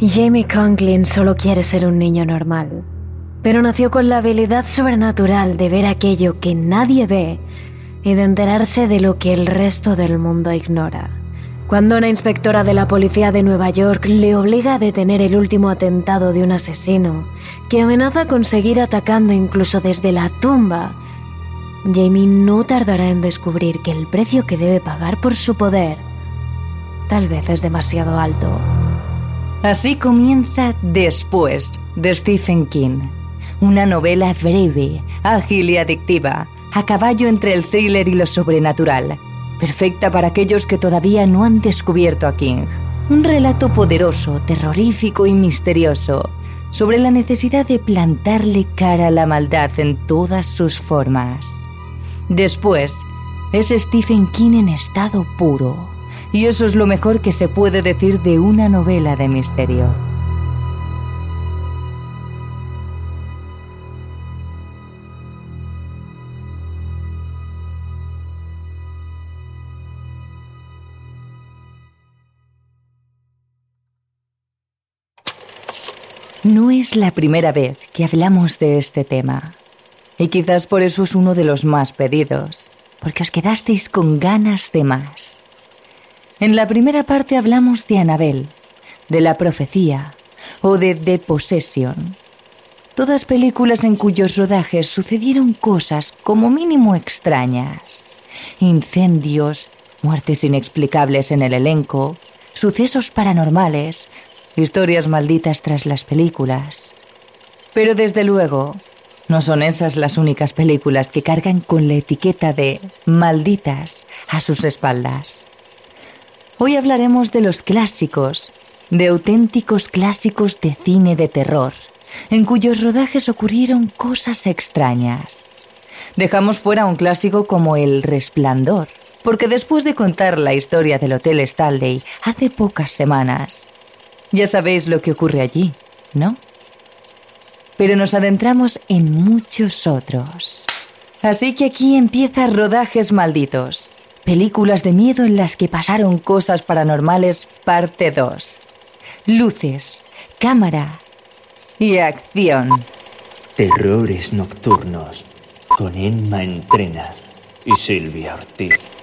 Jamie Conklin solo quiere ser un niño normal, pero nació con la habilidad sobrenatural de ver aquello que nadie ve y de enterarse de lo que el resto del mundo ignora. Cuando una inspectora de la policía de Nueva York le obliga a detener el último atentado de un asesino que amenaza con seguir atacando incluso desde la tumba, Jamie no tardará en descubrir que el precio que debe pagar por su poder tal vez es demasiado alto. Así comienza Después de Stephen King, una novela breve, ágil y adictiva, a caballo entre el thriller y lo sobrenatural, perfecta para aquellos que todavía no han descubierto a King. Un relato poderoso, terrorífico y misterioso sobre la necesidad de plantarle cara a la maldad en todas sus formas. Después, es Stephen King en estado puro y eso es lo mejor que se puede decir de una novela de misterio. No es la primera vez que hablamos de este tema, y quizás por eso es uno de los más pedidos, porque os quedasteis con ganas de más. En la primera parte hablamos de Anabel, de la profecía o de The Possession. Todas películas en cuyos rodajes sucedieron cosas como mínimo extrañas. Incendios, muertes inexplicables en el elenco, sucesos paranormales, historias malditas tras las películas. Pero desde luego, no son esas las únicas películas que cargan con la etiqueta de malditas a sus espaldas. Hoy hablaremos de los clásicos, de auténticos clásicos de cine de terror, en cuyos rodajes ocurrieron cosas extrañas. Dejamos fuera un clásico como El Resplandor, porque después de contar la historia del Hotel Stanley hace pocas semanas, ya sabéis lo que ocurre allí, ¿no? Pero nos adentramos en muchos otros. Así que aquí empieza Rodajes Malditos, Películas de miedo en las que pasaron cosas paranormales, parte 2. Luces, cámara y acción. Terrores nocturnos con Emma Entrena y Silvia Ortiz.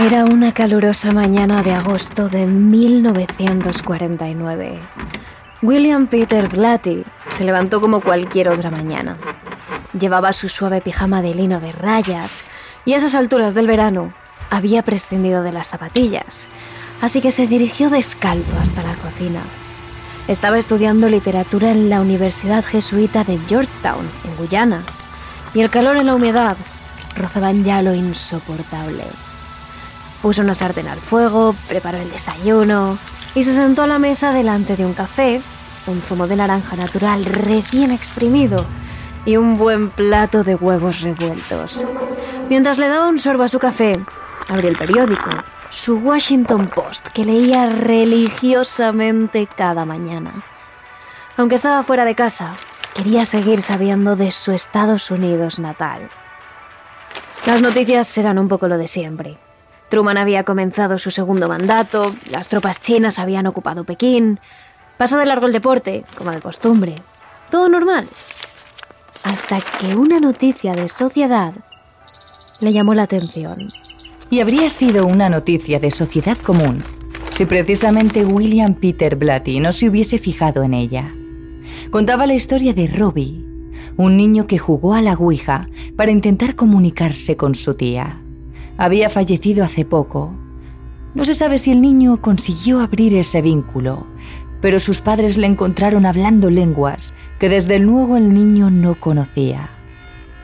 Era una calurosa mañana de agosto de 1949. William Peter Blatty se levantó como cualquier otra mañana. Llevaba su suave pijama de lino de rayas y a esas alturas del verano había prescindido de las zapatillas, así que se dirigió descalzo hasta la cocina. Estaba estudiando literatura en la Universidad Jesuita de Georgetown, en Guyana, y el calor y la humedad rozaban ya lo insoportable. Puso una sartén al fuego, preparó el desayuno y se sentó a la mesa delante de un café, un zumo de naranja natural recién exprimido y un buen plato de huevos revueltos. Mientras le daba un sorbo a su café, abrió el periódico, su Washington Post, que leía religiosamente cada mañana. Aunque estaba fuera de casa, quería seguir sabiendo de su Estados Unidos natal. Las noticias eran un poco lo de siempre. Truman había comenzado su segundo mandato, las tropas chinas habían ocupado Pekín, pasó de largo el deporte, como de costumbre. Todo normal. Hasta que una noticia de sociedad le llamó la atención. Y habría sido una noticia de sociedad común si precisamente William Peter Blatty no se hubiese fijado en ella. Contaba la historia de Robbie, un niño que jugó a la Ouija para intentar comunicarse con su tía había fallecido hace poco. No se sabe si el niño consiguió abrir ese vínculo, pero sus padres le encontraron hablando lenguas que desde luego el niño no conocía.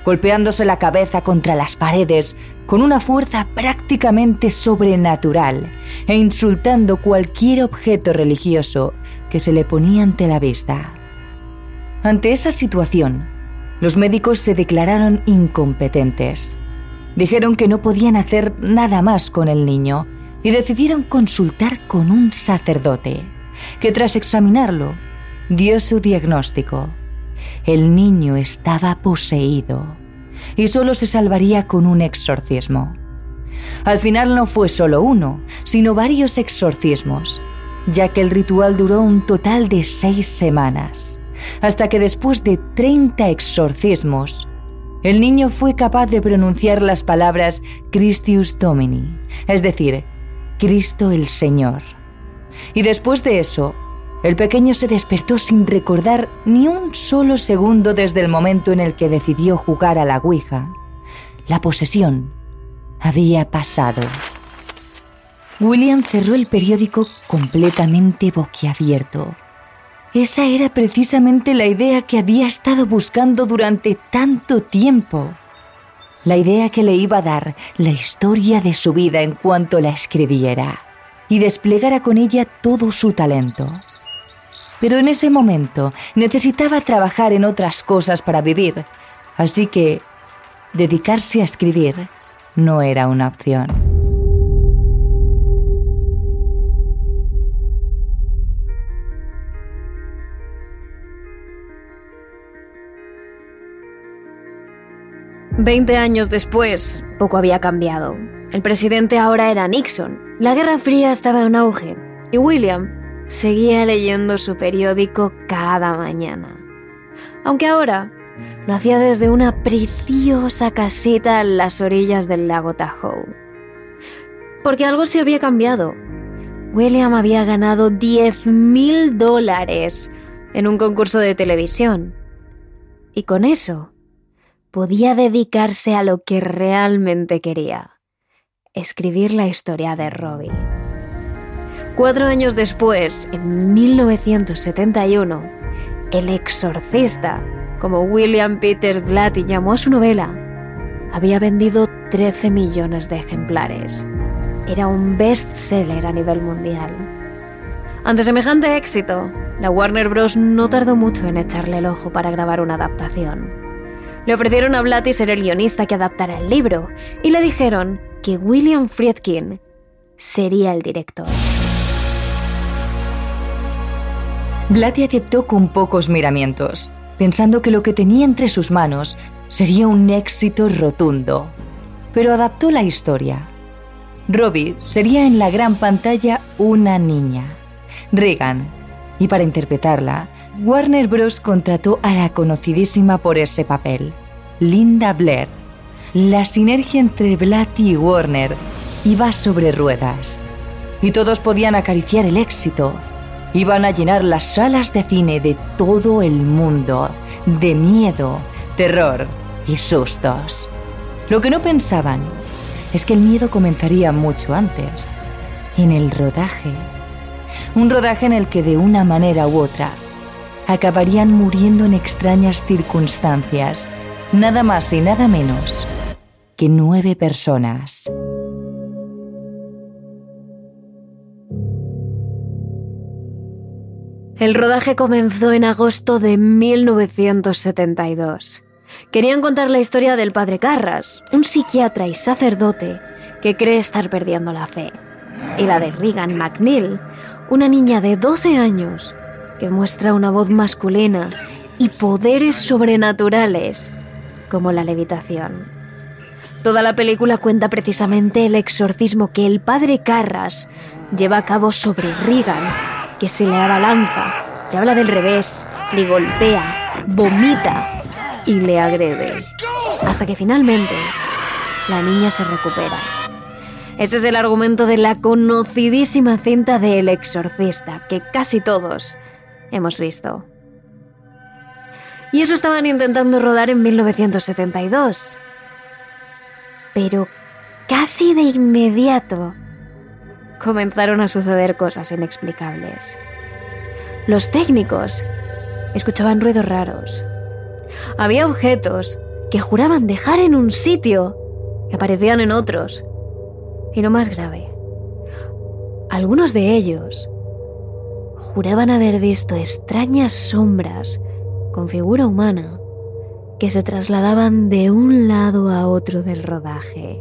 Golpeándose la cabeza contra las paredes con una fuerza prácticamente sobrenatural e insultando cualquier objeto religioso que se le ponía ante la vista. Ante esa situación, los médicos se declararon incompetentes Dijeron que no podían hacer nada más con el niño y decidieron consultar con un sacerdote, que tras examinarlo dio su diagnóstico. El niño estaba poseído y solo se salvaría con un exorcismo. Al final no fue solo uno, sino varios exorcismos, ya que el ritual duró un total de seis semanas, hasta que después de 30 exorcismos, el niño fue capaz de pronunciar las palabras Christius Domini, es decir, Cristo el Señor. Y después de eso, el pequeño se despertó sin recordar ni un solo segundo desde el momento en el que decidió jugar a la Ouija. La posesión había pasado. William cerró el periódico completamente boquiabierto. Esa era precisamente la idea que había estado buscando durante tanto tiempo. La idea que le iba a dar la historia de su vida en cuanto la escribiera y desplegara con ella todo su talento. Pero en ese momento necesitaba trabajar en otras cosas para vivir, así que dedicarse a escribir no era una opción. Veinte años después, poco había cambiado. El presidente ahora era Nixon. La Guerra Fría estaba en auge y William seguía leyendo su periódico cada mañana. Aunque ahora lo hacía desde una preciosa casita en las orillas del lago Tahoe. Porque algo se había cambiado. William había ganado 10 mil dólares en un concurso de televisión. Y con eso podía dedicarse a lo que realmente quería, escribir la historia de Robbie. Cuatro años después, en 1971, El exorcista como William Peter Blatty llamó a su novela, había vendido 13 millones de ejemplares. Era un bestseller a nivel mundial. Ante semejante éxito, la Warner Bros. no tardó mucho en echarle el ojo para grabar una adaptación. Le ofrecieron a Blatty ser el guionista que adaptara el libro y le dijeron que William Friedkin sería el director. Blatty aceptó con pocos miramientos pensando que lo que tenía entre sus manos sería un éxito rotundo. Pero adaptó la historia. Robbie sería en la gran pantalla una niña, Regan, y para interpretarla, Warner Bros. contrató a la conocidísima por ese papel, Linda Blair. La sinergia entre Blatty y Warner iba sobre ruedas. Y todos podían acariciar el éxito, iban a llenar las salas de cine de todo el mundo de miedo, terror y sustos. Lo que no pensaban es que el miedo comenzaría mucho antes, en el rodaje. Un rodaje en el que de una manera u otra acabarían muriendo en extrañas circunstancias, nada más y nada menos que nueve personas. El rodaje comenzó en agosto de 1972. Querían contar la historia del padre Carras, un psiquiatra y sacerdote que cree estar perdiendo la fe, y la de Regan McNeil, una niña de 12 años que muestra una voz masculina y poderes sobrenaturales como la levitación. Toda la película cuenta precisamente el exorcismo que el padre Carras lleva a cabo sobre Regan que se le abalanza, le habla del revés, le golpea, vomita y le agrede. Hasta que finalmente la niña se recupera. Ese es el argumento de la conocidísima cinta de El Exorcista, que casi todos hemos visto. Y eso estaban intentando rodar en 1972. Pero casi de inmediato comenzaron a suceder cosas inexplicables. Los técnicos escuchaban ruidos raros. Había objetos que juraban dejar en un sitio y aparecían en otros. Y lo más grave, algunos de ellos juraban haber visto extrañas sombras con figura humana que se trasladaban de un lado a otro del rodaje.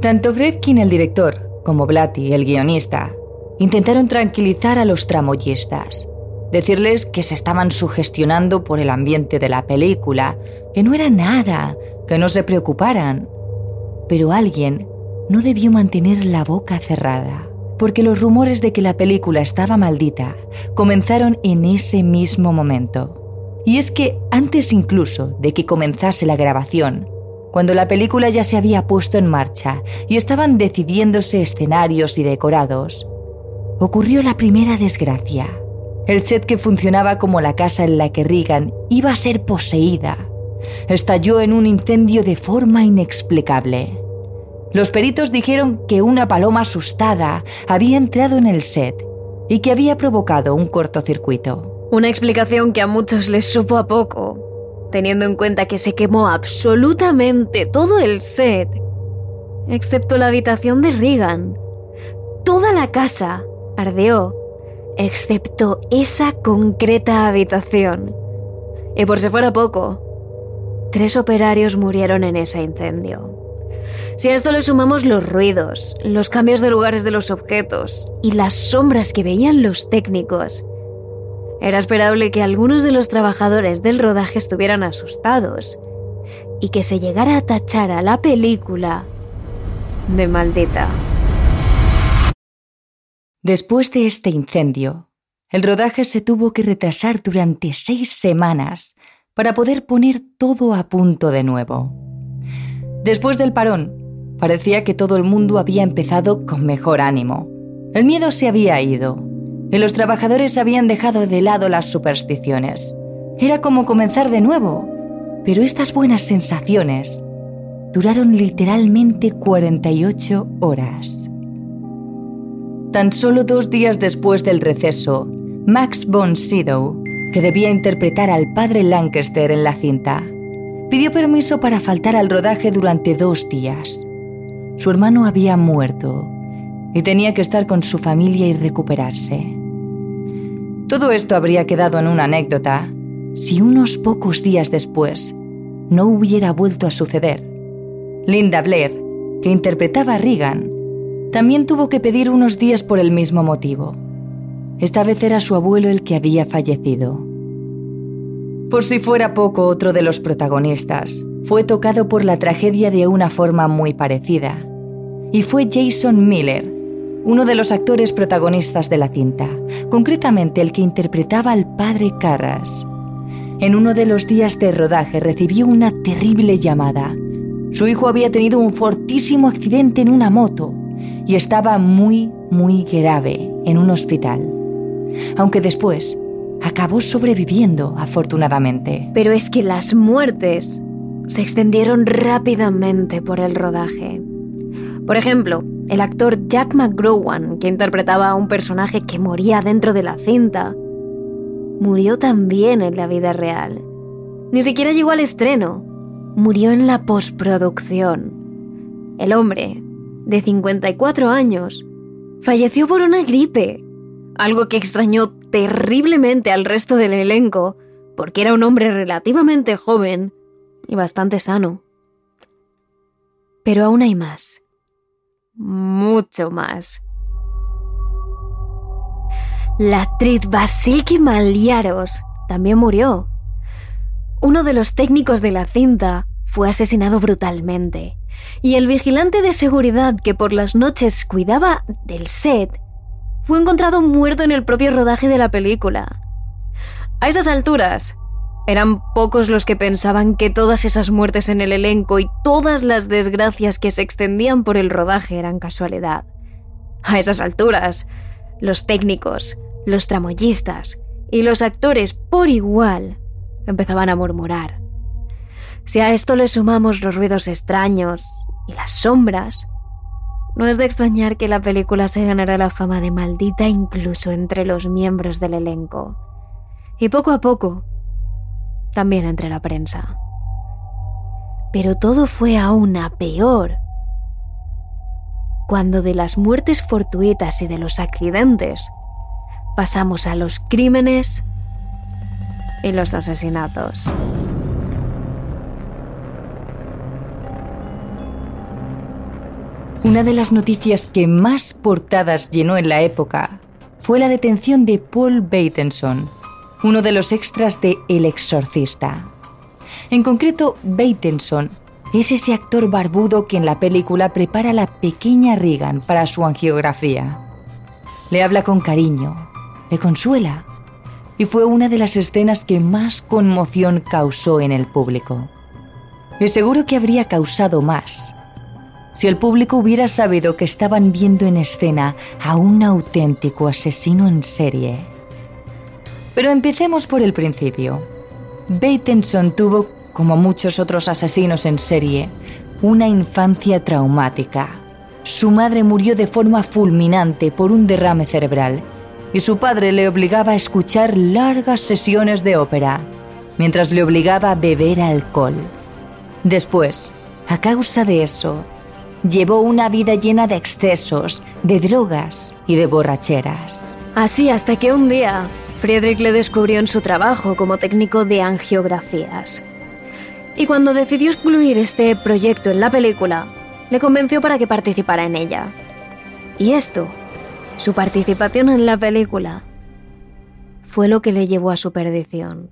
Tanto Fredkin, el director, como Blatty, el guionista, intentaron tranquilizar a los tramoyistas, decirles que se estaban sugestionando por el ambiente de la película, que no era nada, que no se preocuparan. Pero alguien no debió mantener la boca cerrada, porque los rumores de que la película estaba maldita comenzaron en ese mismo momento. Y es que antes incluso de que comenzase la grabación, cuando la película ya se había puesto en marcha y estaban decidiéndose escenarios y decorados, ocurrió la primera desgracia. El set que funcionaba como la casa en la que Regan iba a ser poseída estalló en un incendio de forma inexplicable. Los peritos dijeron que una paloma asustada había entrado en el set y que había provocado un cortocircuito. Una explicación que a muchos les supo a poco, teniendo en cuenta que se quemó absolutamente todo el set, excepto la habitación de Regan. Toda la casa ardeó, excepto esa concreta habitación. Y por si fuera poco, tres operarios murieron en ese incendio. Si a esto le sumamos los ruidos, los cambios de lugares de los objetos y las sombras que veían los técnicos, era esperable que algunos de los trabajadores del rodaje estuvieran asustados y que se llegara a tachar a la película de maldita. Después de este incendio, el rodaje se tuvo que retrasar durante seis semanas para poder poner todo a punto de nuevo. Después del parón, parecía que todo el mundo había empezado con mejor ánimo. El miedo se había ido y los trabajadores habían dejado de lado las supersticiones. Era como comenzar de nuevo, pero estas buenas sensaciones duraron literalmente 48 horas. Tan solo dos días después del receso, Max von Sydow, que debía interpretar al padre Lancaster en la cinta, pidió permiso para faltar al rodaje durante dos días. Su hermano había muerto y tenía que estar con su familia y recuperarse. Todo esto habría quedado en una anécdota si unos pocos días después no hubiera vuelto a suceder. Linda Blair, que interpretaba a Regan, también tuvo que pedir unos días por el mismo motivo. Esta vez era su abuelo el que había fallecido. Por si fuera poco, otro de los protagonistas fue tocado por la tragedia de una forma muy parecida. Y fue Jason Miller, uno de los actores protagonistas de la cinta, concretamente el que interpretaba al padre Carras. En uno de los días de rodaje recibió una terrible llamada. Su hijo había tenido un fortísimo accidente en una moto y estaba muy, muy grave en un hospital. Aunque después acabó sobreviviendo, afortunadamente. Pero es que las muertes se extendieron rápidamente por el rodaje. Por ejemplo, el actor Jack McGrowan, que interpretaba a un personaje que moría dentro de la cinta, murió también en la vida real. Ni siquiera llegó al estreno, murió en la postproducción. El hombre de 54 años, falleció por una gripe, algo que extrañó terriblemente al resto del elenco, porque era un hombre relativamente joven y bastante sano. Pero aún hay más. Mucho más. La actriz Basilki Maliaros también murió. Uno de los técnicos de la cinta fue asesinado brutalmente y el vigilante de seguridad que por las noches cuidaba del set fue encontrado muerto en el propio rodaje de la película. A esas alturas, eran pocos los que pensaban que todas esas muertes en el elenco y todas las desgracias que se extendían por el rodaje eran casualidad. A esas alturas, los técnicos, los tramoyistas y los actores por igual empezaban a murmurar. Si a esto le sumamos los ruidos extraños y las sombras, no es de extrañar que la película se ganara la fama de maldita incluso entre los miembros del elenco. Y poco a poco, también entre la prensa. Pero todo fue aún a peor cuando de las muertes fortuitas y de los accidentes pasamos a los crímenes y los asesinatos. Una de las noticias que más portadas llenó en la época fue la detención de Paul Bateson, uno de los extras de El Exorcista. En concreto, Bateson es ese actor barbudo que en la película prepara a la pequeña Regan para su angiografía. Le habla con cariño, le consuela, y fue una de las escenas que más conmoción causó en el público. Y seguro que habría causado más si el público hubiera sabido que estaban viendo en escena a un auténtico asesino en serie. Pero empecemos por el principio. Bateson tuvo, como muchos otros asesinos en serie, una infancia traumática. Su madre murió de forma fulminante por un derrame cerebral y su padre le obligaba a escuchar largas sesiones de ópera, mientras le obligaba a beber alcohol. Después, a causa de eso, llevó una vida llena de excesos, de drogas y de borracheras. Así hasta que un día Friedrich le descubrió en su trabajo como técnico de angiografías. Y cuando decidió excluir este proyecto en la película, le convenció para que participara en ella. Y esto, su participación en la película, fue lo que le llevó a su perdición.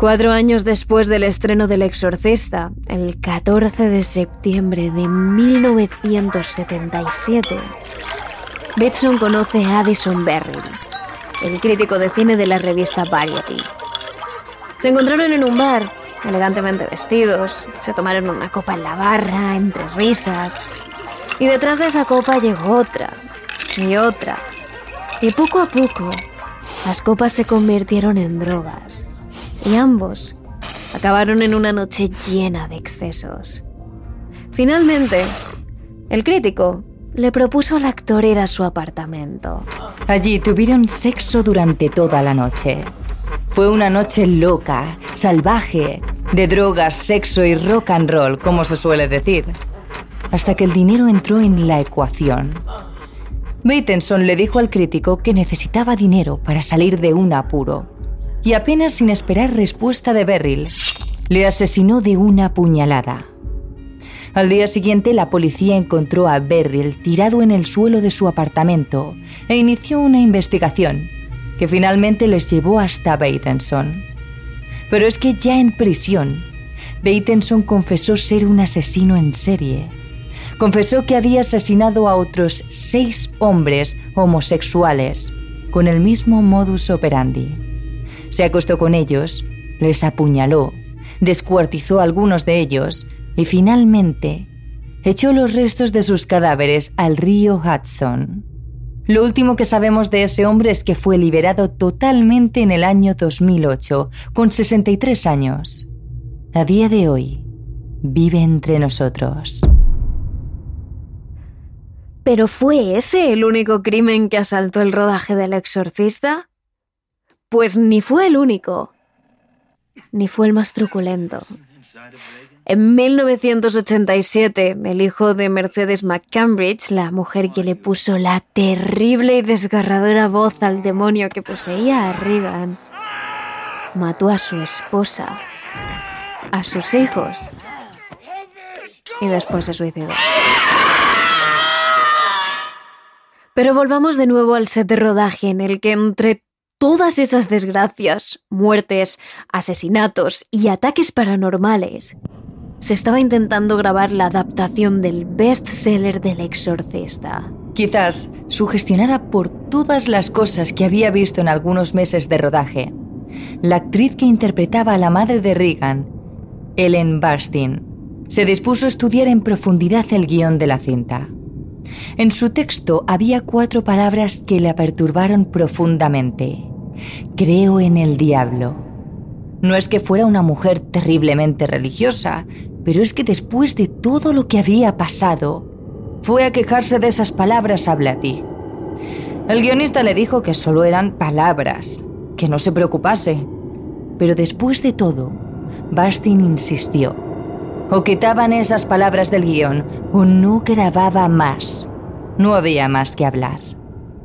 Cuatro años después del estreno del Exorcista, el 14 de septiembre de 1977, Betson conoce a Addison Berry, el crítico de cine de la revista Variety. Se encontraron en un bar, elegantemente vestidos, se tomaron una copa en la barra, entre risas, y detrás de esa copa llegó otra, y otra, y poco a poco las copas se convirtieron en drogas y ambos acabaron en una noche llena de excesos. Finalmente, el crítico le propuso al actor ir a su apartamento. Allí tuvieron sexo durante toda la noche. Fue una noche loca, salvaje, de drogas, sexo y rock and roll, como se suele decir. Hasta que el dinero entró en la ecuación. Bateson le dijo al crítico que necesitaba dinero para salir de un apuro y apenas sin esperar respuesta de Beryl, le asesinó de una puñalada. Al día siguiente, la policía encontró a Beryl tirado en el suelo de su apartamento e inició una investigación que finalmente les llevó hasta Bateson. Pero es que ya en prisión, Bateson confesó ser un asesino en serie. Confesó que había asesinado a otros seis hombres homosexuales con el mismo modus operandi. Se acostó con ellos, les apuñaló, descuartizó a algunos de ellos y finalmente echó los restos de sus cadáveres al río Hudson. Lo último que sabemos de ese hombre es que fue liberado totalmente en el año 2008, con 63 años. A día de hoy, vive entre nosotros. ¿Pero fue ese el único crimen que asaltó el rodaje del exorcista? Pues ni fue el único, ni fue el más truculento. En 1987, el hijo de Mercedes McCambridge, la mujer que le puso la terrible y desgarradora voz al demonio que poseía a Reagan, mató a su esposa, a sus hijos y después se suicidó. Pero volvamos de nuevo al set de rodaje en el que entre todas esas desgracias, muertes, asesinatos y ataques paranormales, se estaba intentando grabar la adaptación del bestseller del exorcista. Quizás sugestionada por todas las cosas que había visto en algunos meses de rodaje, la actriz que interpretaba a la madre de Regan, Ellen Barstin, se dispuso a estudiar en profundidad el guion de la cinta. En su texto había cuatro palabras que la perturbaron profundamente. Creo en el diablo. No es que fuera una mujer terriblemente religiosa, pero es que después de todo lo que había pasado, fue a quejarse de esas palabras a Blatty. El guionista le dijo que solo eran palabras, que no se preocupase. Pero después de todo, Bastin insistió. O quitaban esas palabras del guion o no grababa más. No había más que hablar.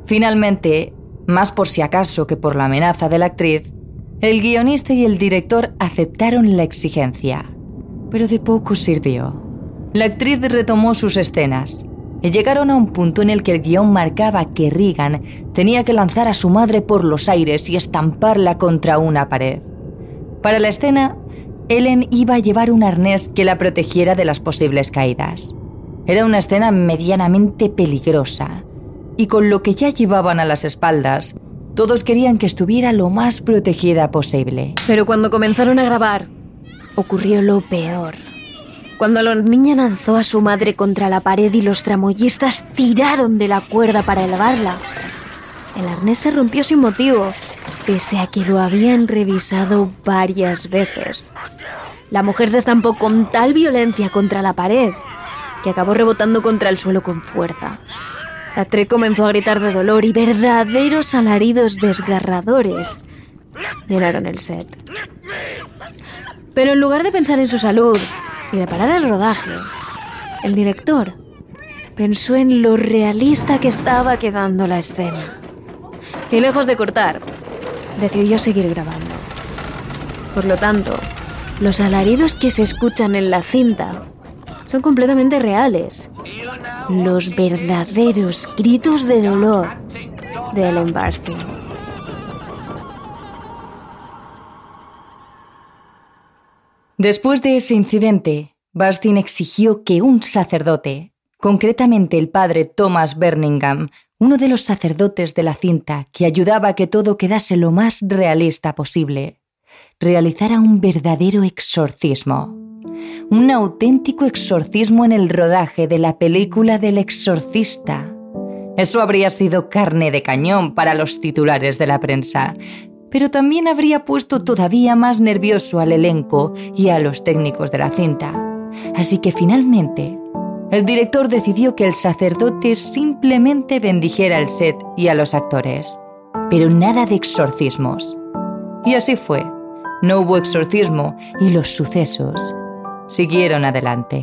Finalmente, más por si acaso que por la amenaza de la actriz, el guionista y el director aceptaron la exigencia. pero de poco sirvió. La actriz retomó sus escenas y llegaron a un punto en el que el guion marcaba que Regan tenía que lanzar a su madre por los aires y estamparla contra una pared. Para la escena, Ellen iba a llevar un arnés que la protegiera de las posibles caídas. Era una escena medianamente peligrosa, y con lo que ya llevaban a las espaldas, todos querían que estuviera lo más protegida posible. Pero cuando comenzaron a grabar, ocurrió lo peor. Cuando la niña lanzó a su madre contra la pared y los tramoyistas tiraron de la cuerda para elevarla, el arnés se rompió sin motivo, pese a que lo habían revisado varias veces. La mujer se estampó con tal violencia contra la pared que acabó rebotando contra el suelo con fuerza. La actriz comenzó a gritar de dolor y verdaderos alaridos desgarradores llenaron el set. Pero en lugar de pensar en su salud y de parar el rodaje, el director pensó en lo realista que estaba quedando la escena. Y lejos de cortar, decidió seguir grabando. Por lo tanto, los alaridos que se escuchan en la cinta son completamente reales. Los verdaderos gritos de dolor de Ellen. Después de ese incidente, Barstein exigió que un sacerdote, concretamente el padre Thomas Birmingham, uno de los sacerdotes de la cinta que ayudaba a que todo quedase lo más realista posible, realizara un verdadero exorcismo un auténtico exorcismo en el rodaje de la película del exorcista. Eso habría sido carne de cañón para los titulares de la prensa, pero también habría puesto todavía más nervioso al elenco y a los técnicos de la cinta. Así que finalmente, el director decidió que el sacerdote simplemente bendijera el set y a los actores, pero nada de exorcismos. Y así fue. No hubo exorcismo y los sucesos siguieron adelante.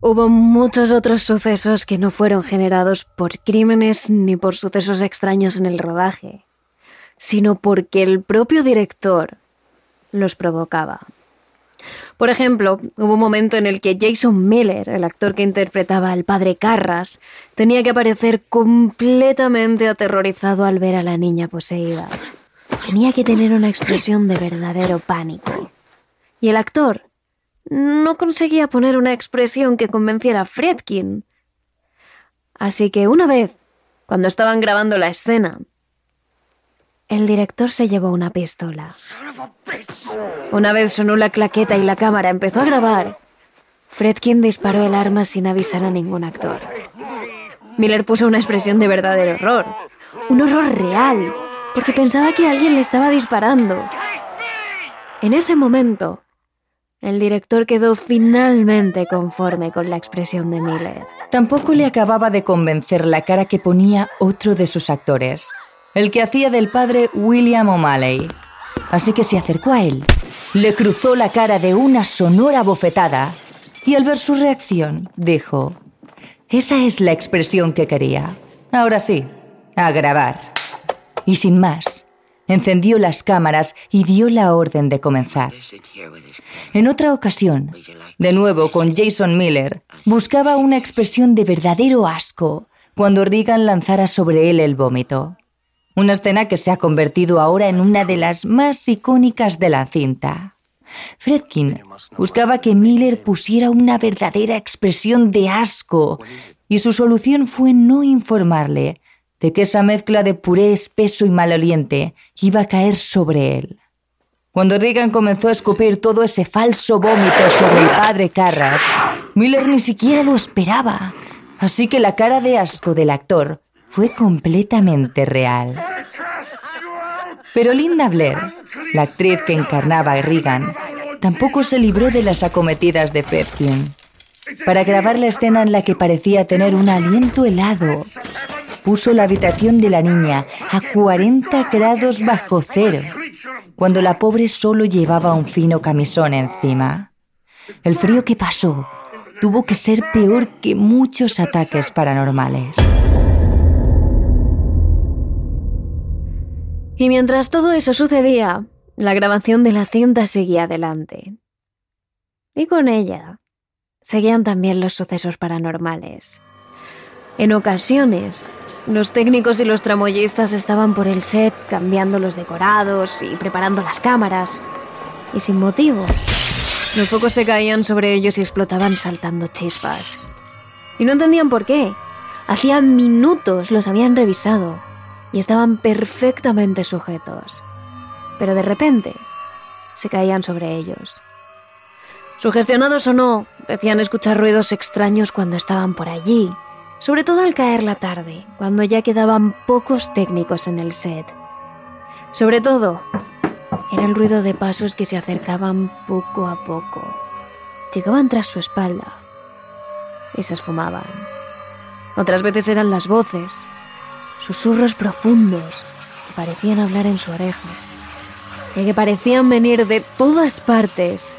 Hubo muchos otros sucesos que no fueron generados por crímenes ni por sucesos extraños en el rodaje, sino porque el propio director los provocaba. Por ejemplo, hubo un momento en el que Jason Miller, el actor que interpretaba al padre Carras, tenía que aparecer completamente aterrorizado al ver a la niña poseída. Tenía que tener una expresión de verdadero pánico y el actor no conseguía poner una expresión que convenciera a Fredkin. Así que una vez, cuando estaban grabando la escena, el director se llevó una pistola. Una vez sonó la claqueta y la cámara empezó a grabar, Fredkin disparó el arma sin avisar a ningún actor. Miller puso una expresión de verdadero horror, un horror real, porque pensaba que alguien le estaba disparando. En ese momento, el director quedó finalmente conforme con la expresión de Miller. Tampoco le acababa de convencer la cara que ponía otro de sus actores, el que hacía del padre William O'Malley. Así que se acercó a él, le cruzó la cara de una sonora bofetada y al ver su reacción dijo, esa es la expresión que quería. Ahora sí, a grabar. Y sin más, encendió las cámaras y dio la orden de comenzar. En otra ocasión, de nuevo con Jason Miller, buscaba una expresión de verdadero asco cuando Regan lanzara sobre él el vómito. Una escena que se ha convertido ahora en una de las más icónicas de la cinta. Fredkin buscaba que Miller pusiera una verdadera expresión de asco y su solución fue no informarle de que esa mezcla de puré espeso y maloliente iba a caer sobre él. Cuando Reagan comenzó a escupir todo ese falso vómito sobre el padre Carras, Miller ni siquiera lo esperaba, así que la cara de asco del actor fue completamente real. Pero Linda Blair, la actriz que encarnaba a Reagan, tampoco se libró de las acometidas de Fredkin. Para grabar la escena en la que parecía tener un aliento helado, puso la habitación de la niña a 40 grados bajo cero, cuando la pobre solo llevaba un fino camisón encima. El frío que pasó tuvo que ser peor que muchos ataques paranormales. Y mientras todo eso sucedía, la grabación de la cinta seguía adelante. Y con ella seguían también los sucesos paranormales. En ocasiones, los técnicos y los tramoyistas estaban por el set cambiando los decorados y preparando las cámaras. Y sin motivo, los focos se caían sobre ellos y explotaban saltando chispas. Y no entendían por qué. Hacía minutos los habían revisado y estaban perfectamente sujetos. Pero de repente se caían sobre ellos. Sugestionados o no, decían escuchar ruidos extraños cuando estaban por allí, sobre todo al caer la tarde, cuando ya quedaban pocos técnicos en el set. Sobre todo, era el ruido de pasos que se acercaban poco a poco. Llegaban tras su espalda y se esfumaban. Otras veces eran las voces, susurros profundos que parecían hablar en su oreja y que parecían venir de todas partes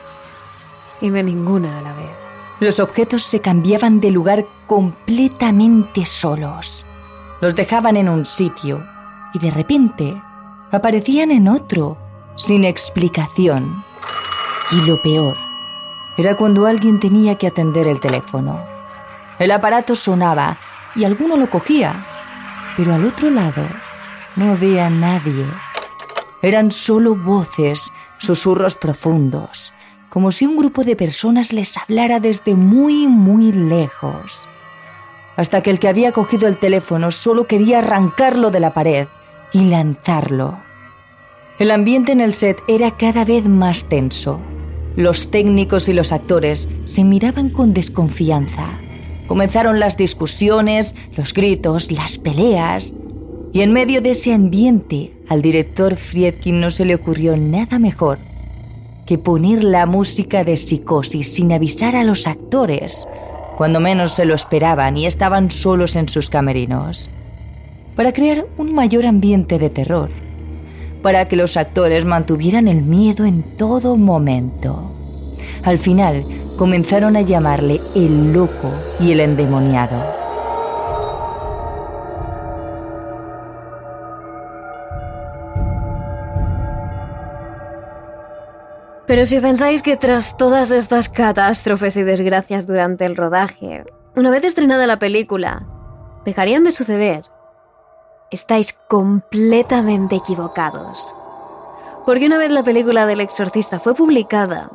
y de ninguna a la vez. Los objetos se cambiaban de lugar completamente solos. Los dejaban en un sitio y de repente aparecían en otro, sin explicación. Y lo peor era cuando alguien tenía que atender el teléfono. El aparato sonaba y alguno lo cogía, pero al otro lado no había nadie. Eran solo voces, susurros profundos, como si un grupo de personas les hablara desde muy, muy lejos. Hasta que el que había cogido el teléfono solo quería arrancarlo de la pared y lanzarlo. El ambiente en el set era cada vez más tenso. Los técnicos y los actores se miraban con desconfianza. Comenzaron las discusiones, los gritos, las peleas. Y en medio de ese ambiente, al director Friedkin no se le ocurrió nada mejor que poner la música de psicosis sin avisar a los actores, cuando menos se lo esperaban y estaban solos en sus camerinos, para crear un mayor ambiente de terror, para que los actores mantuvieran el miedo en todo momento. Al final comenzaron a llamarle el loco y el endemoniado. Pero si pensáis que tras todas estas catástrofes y desgracias durante el rodaje, una vez estrenada la película, dejarían de suceder, estáis completamente equivocados. Porque una vez la película del exorcista fue publicada,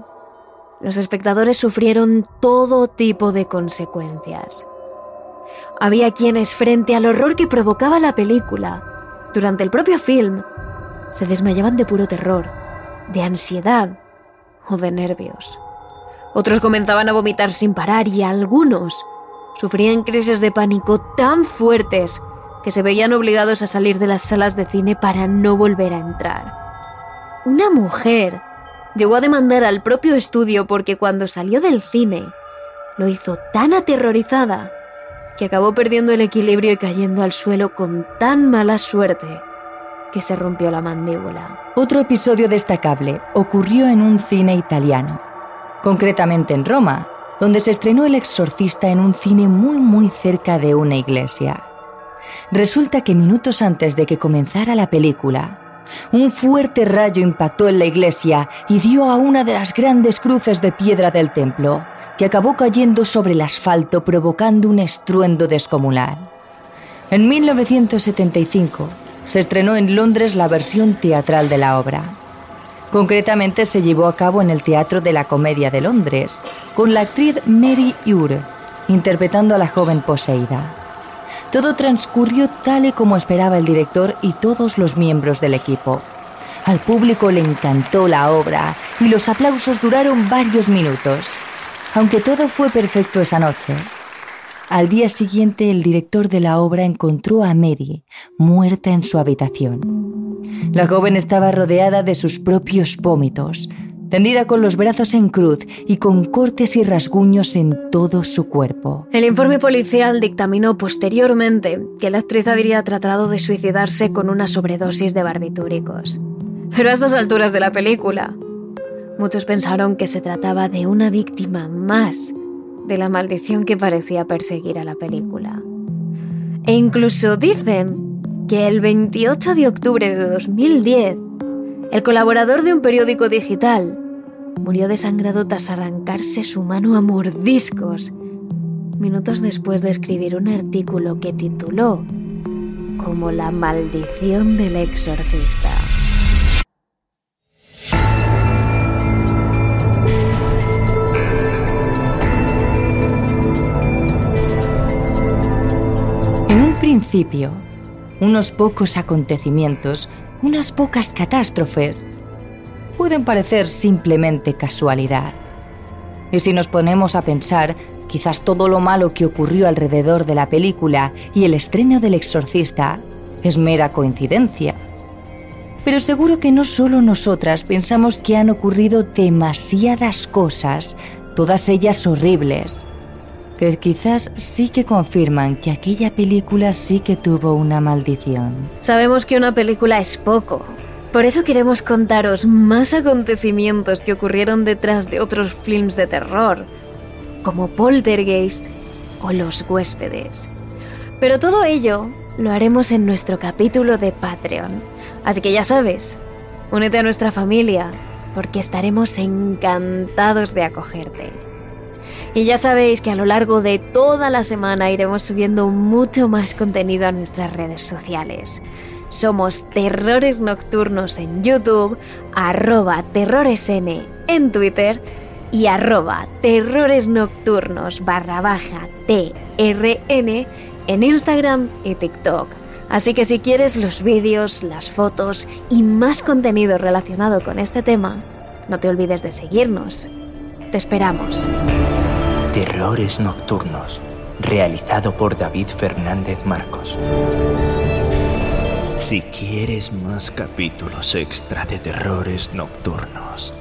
los espectadores sufrieron todo tipo de consecuencias. Había quienes, frente al horror que provocaba la película, durante el propio film, se desmayaban de puro terror, de ansiedad o de nervios. Otros comenzaban a vomitar sin parar y algunos sufrían crisis de pánico tan fuertes que se veían obligados a salir de las salas de cine para no volver a entrar. Una mujer llegó a demandar al propio estudio porque cuando salió del cine lo hizo tan aterrorizada que acabó perdiendo el equilibrio y cayendo al suelo con tan mala suerte que se rompió la mandíbula. Otro episodio destacable ocurrió en un cine italiano, concretamente en Roma, donde se estrenó El Exorcista en un cine muy muy cerca de una iglesia. Resulta que minutos antes de que comenzara la película, un fuerte rayo impactó en la iglesia y dio a una de las grandes cruces de piedra del templo, que acabó cayendo sobre el asfalto provocando un estruendo descomunal. En 1975, se estrenó en Londres la versión teatral de la obra. Concretamente se llevó a cabo en el Teatro de la Comedia de Londres, con la actriz Mary Ure interpretando a la joven poseída. Todo transcurrió tal y como esperaba el director y todos los miembros del equipo. Al público le encantó la obra y los aplausos duraron varios minutos. Aunque todo fue perfecto esa noche, al día siguiente, el director de la obra encontró a Mary muerta en su habitación. La joven estaba rodeada de sus propios vómitos, tendida con los brazos en cruz y con cortes y rasguños en todo su cuerpo. El informe policial dictaminó posteriormente que la actriz habría tratado de suicidarse con una sobredosis de barbitúricos. Pero a estas alturas de la película, muchos pensaron que se trataba de una víctima más de la maldición que parecía perseguir a la película. E incluso dicen que el 28 de octubre de 2010 el colaborador de un periódico digital, murió desangrado tras arrancarse su mano a mordiscos, minutos después de escribir un artículo que tituló como La maldición del exorcista. Principio, unos pocos acontecimientos, unas pocas catástrofes, pueden parecer simplemente casualidad. Y si nos ponemos a pensar, quizás todo lo malo que ocurrió alrededor de la película y el estreno del exorcista es mera coincidencia. Pero seguro que no solo nosotras pensamos que han ocurrido demasiadas cosas, todas ellas horribles, quizás sí que confirman que aquella película sí que tuvo una maldición. Sabemos que una película es poco. Por eso queremos contaros más acontecimientos que ocurrieron detrás de otros films de terror, como Poltergeist o Los huéspedes. Pero todo ello lo haremos en nuestro capítulo de Patreon. Así que ya sabes, únete a nuestra familia, porque estaremos encantados de acogerte. Y ya sabéis que a lo largo de toda la semana iremos subiendo mucho más contenido a nuestras redes sociales. Somos Terrores Nocturnos en YouTube, arroba terroresn en Twitter y arroba terrores nocturnos barra baja TRN en Instagram y TikTok. Así que si quieres los vídeos, las fotos y más contenido relacionado con este tema, no te olvides de seguirnos. Te esperamos. Terrores Nocturnos, realizado por David Fernández Marcos. Si quieres más capítulos extra de Terrores Nocturnos,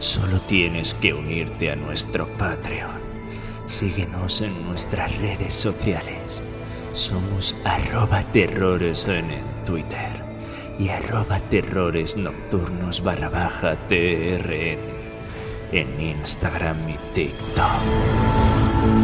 solo tienes que unirte a nuestro Patreon. Síguenos en nuestras redes sociales. Somos arroba terrores en Twitter y arroba terrores nocturnos barra baja TRN en Instagram y TikTok.